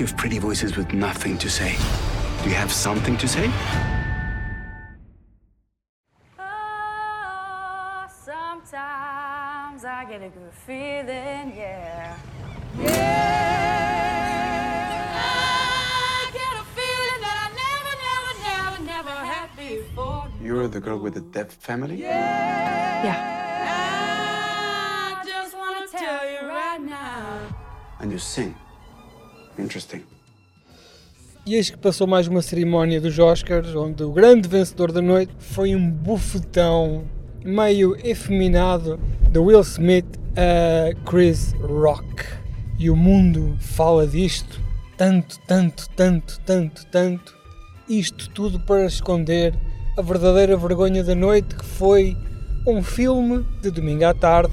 of pretty voices with nothing to say. Do you have something to say? Oh, sometimes I get a good feeling, yeah. Yeah. I get a feeling that I never, never, never, never had before. You're the girl with the deaf family? Yeah. I just want to tell you right now. And you sing. Interesting. E eis que passou mais uma cerimónia dos Oscars, onde o grande vencedor da noite foi um bufetão meio efeminado de Will Smith a Chris Rock. E o mundo fala disto tanto, tanto, tanto, tanto, tanto. Isto tudo para esconder a verdadeira vergonha da noite que foi um filme de domingo à tarde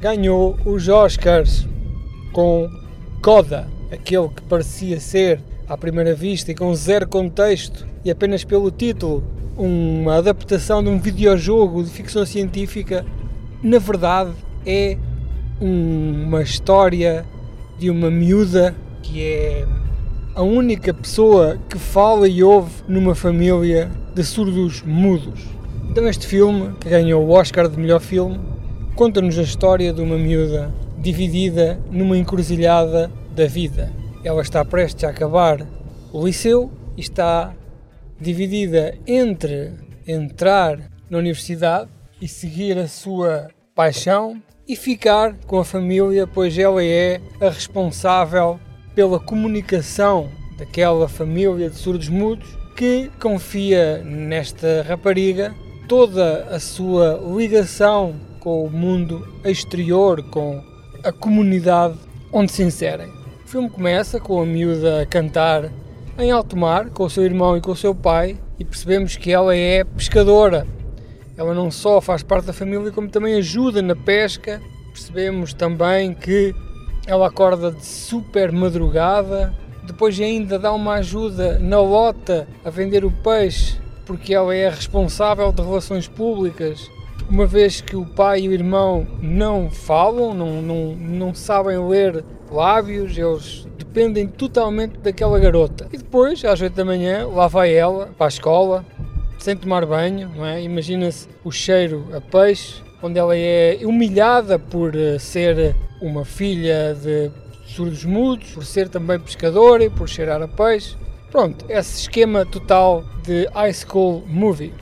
ganhou os Oscars com Coda, aquele que parecia ser à primeira vista e com zero contexto e apenas pelo título uma adaptação de um videojogo de ficção científica, na verdade é uma história de uma miúda que é a única pessoa que fala e ouve numa família de surdos mudos. Então este filme, que ganhou o Oscar de melhor filme, conta-nos a história de uma miúda dividida numa encruzilhada da vida. Ela está prestes a acabar o liceu e está dividida entre entrar na universidade e seguir a sua paixão e ficar com a família, pois ela é a responsável pela comunicação daquela família de surdos mudos que confia nesta rapariga toda a sua ligação com o mundo exterior, com a comunidade onde se inserem. O filme começa com a miúda a cantar em alto mar com o seu irmão e com o seu pai e percebemos que ela é pescadora. Ela não só faz parte da família, como também ajuda na pesca. Percebemos também que ela acorda de super madrugada, depois ainda dá uma ajuda na lota a vender o peixe, porque ela é responsável de relações públicas, uma vez que o pai e o irmão não falam, não, não, não sabem ler lábios, eles dependem totalmente daquela garota. E depois, às 8 da manhã, lá vai ela para a escola, sem tomar banho, não é? Imagina-se o cheiro a peixe, onde ela é humilhada por eh, ser uma filha de surdos mudos, por ser também pescadora e por cheirar a peixe. Pronto, esse esquema total de high school movie.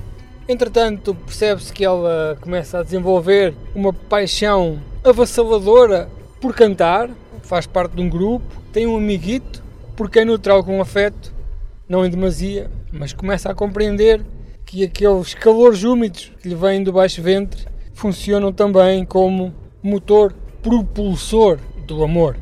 Entretanto, percebe-se que ela começa a desenvolver uma paixão avassaladora por cantar, faz parte de um grupo, tem um amiguito, por quem nutre algum afeto, não em demasia, mas começa a compreender que aqueles calores úmidos que lhe vêm do baixo ventre funcionam também como motor propulsor do amor.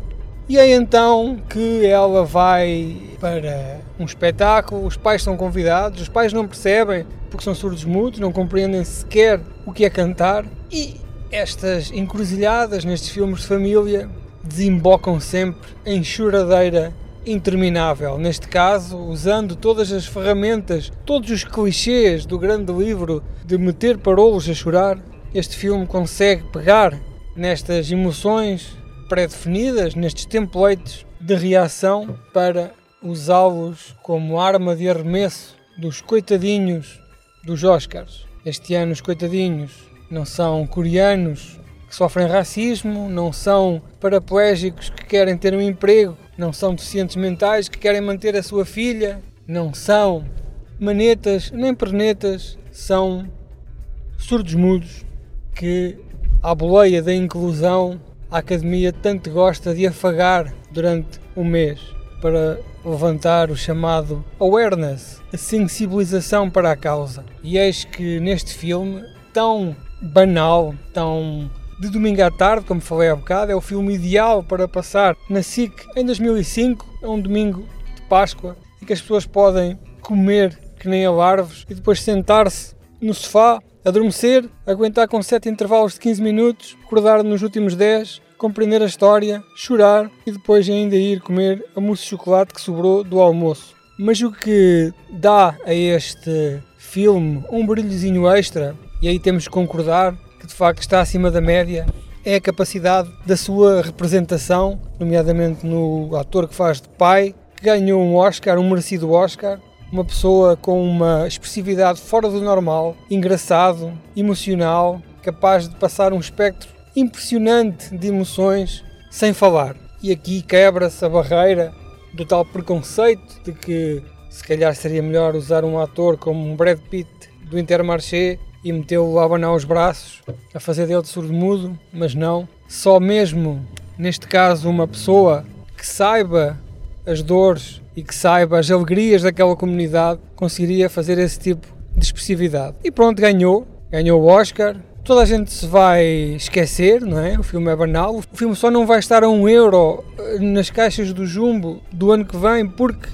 E é então que ela vai para um espetáculo, os pais são convidados, os pais não percebem porque são surdos mudos, não compreendem sequer o que é cantar e estas encruzilhadas nestes filmes de família desembocam sempre em choradeira interminável. Neste caso, usando todas as ferramentas, todos os clichês do grande livro de meter parolos a chorar, este filme consegue pegar nestas emoções pré-definidas, nestes templates de reação, para usá-los como arma de arremesso dos coitadinhos dos Oscars. Este ano, os coitadinhos não são coreanos que sofrem racismo, não são paraplégicos que querem ter um emprego, não são deficientes mentais que querem manter a sua filha, não são manetas nem pernetas, são surdos mudos que, à boleia da inclusão, a Academia tanto gosta de afagar durante um mês para levantar o chamado awareness, a sensibilização para a causa. E eis que neste filme, tão banal, tão de domingo à tarde, como falei há bocado, é o filme ideal para passar na SIC em 2005, é um domingo de Páscoa, em que as pessoas podem comer que nem alarves e depois sentar-se no sofá, adormecer, aguentar com 7 intervalos de 15 minutos, acordar nos últimos 10, compreender a história, chorar e depois ainda ir comer a mousse de chocolate que sobrou do almoço. Mas o que dá a este filme um brilhozinho extra, e aí temos que concordar que de facto está acima da média, é a capacidade da sua representação, nomeadamente no ator que faz de pai, que ganhou um Oscar, um merecido Oscar, uma pessoa com uma expressividade fora do normal, engraçado, emocional, capaz de passar um espectro impressionante de emoções sem falar. E aqui quebra-se a barreira do tal preconceito de que se calhar seria melhor usar um ator como um Brad Pitt do Intermarché e metê-lo a abanar os braços, a fazer dele de surdo-mudo, mas não. Só mesmo, neste caso, uma pessoa que saiba as dores e que saiba as alegrias daquela comunidade conseguiria fazer esse tipo de expressividade. E pronto, ganhou. Ganhou o Oscar. Toda a gente se vai esquecer, não é? O filme é banal. O filme só não vai estar a um euro eh, nas caixas do Jumbo do ano que vem porque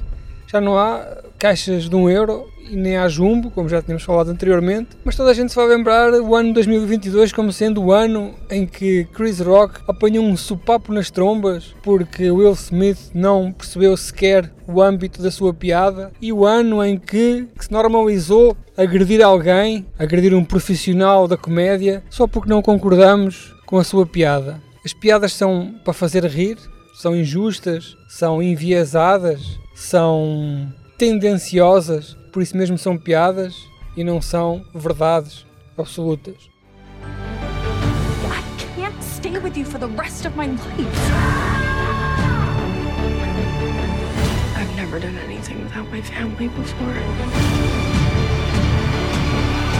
já não há caixas de um euro e nem há jumbo, como já tínhamos falado anteriormente, mas toda a gente se vai lembrar o ano 2022 como sendo o ano em que Chris Rock apanhou um supapo nas trombas porque Will Smith não percebeu sequer o âmbito da sua piada e o ano em que, que se normalizou agredir alguém, agredir um profissional da comédia, só porque não concordamos com a sua piada. As piadas são para fazer rir, são injustas, são enviesadas, são tendenciosas, por isso mesmo são piadas e não são verdades absolutas.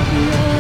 Love